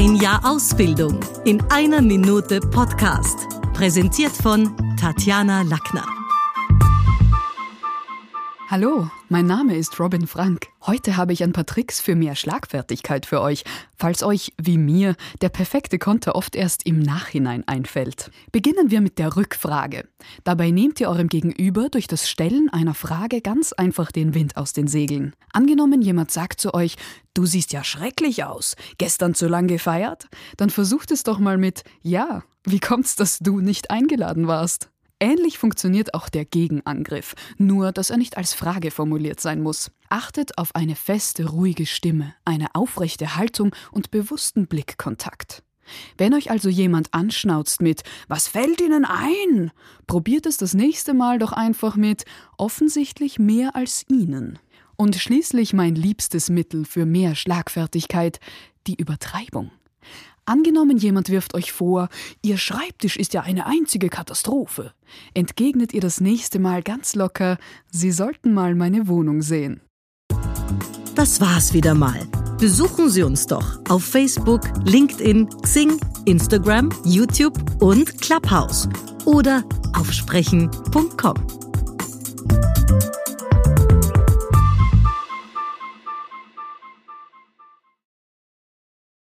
Ein Jahr Ausbildung in einer Minute Podcast. Präsentiert von Tatjana Lackner. Hallo, mein Name ist Robin Frank. Heute habe ich ein paar Tricks für mehr Schlagfertigkeit für euch, falls euch, wie mir, der perfekte Konter oft erst im Nachhinein einfällt. Beginnen wir mit der Rückfrage. Dabei nehmt ihr eurem Gegenüber durch das Stellen einer Frage ganz einfach den Wind aus den Segeln. Angenommen, jemand sagt zu euch, du siehst ja schrecklich aus, gestern zu lang gefeiert? Dann versucht es doch mal mit, ja, wie kommt's, dass du nicht eingeladen warst? Ähnlich funktioniert auch der Gegenangriff, nur dass er nicht als Frage formuliert sein muss. Achtet auf eine feste, ruhige Stimme, eine aufrechte Haltung und bewussten Blickkontakt. Wenn euch also jemand anschnauzt mit Was fällt Ihnen ein? Probiert es das nächste Mal doch einfach mit offensichtlich mehr als Ihnen. Und schließlich mein liebstes Mittel für mehr Schlagfertigkeit, die Übertreibung. Angenommen, jemand wirft euch vor, Ihr Schreibtisch ist ja eine einzige Katastrophe. Entgegnet ihr das nächste Mal ganz locker, Sie sollten mal meine Wohnung sehen. Das war's wieder mal. Besuchen Sie uns doch auf Facebook, LinkedIn, Xing, Instagram, YouTube und Clubhouse oder auf sprechen.com.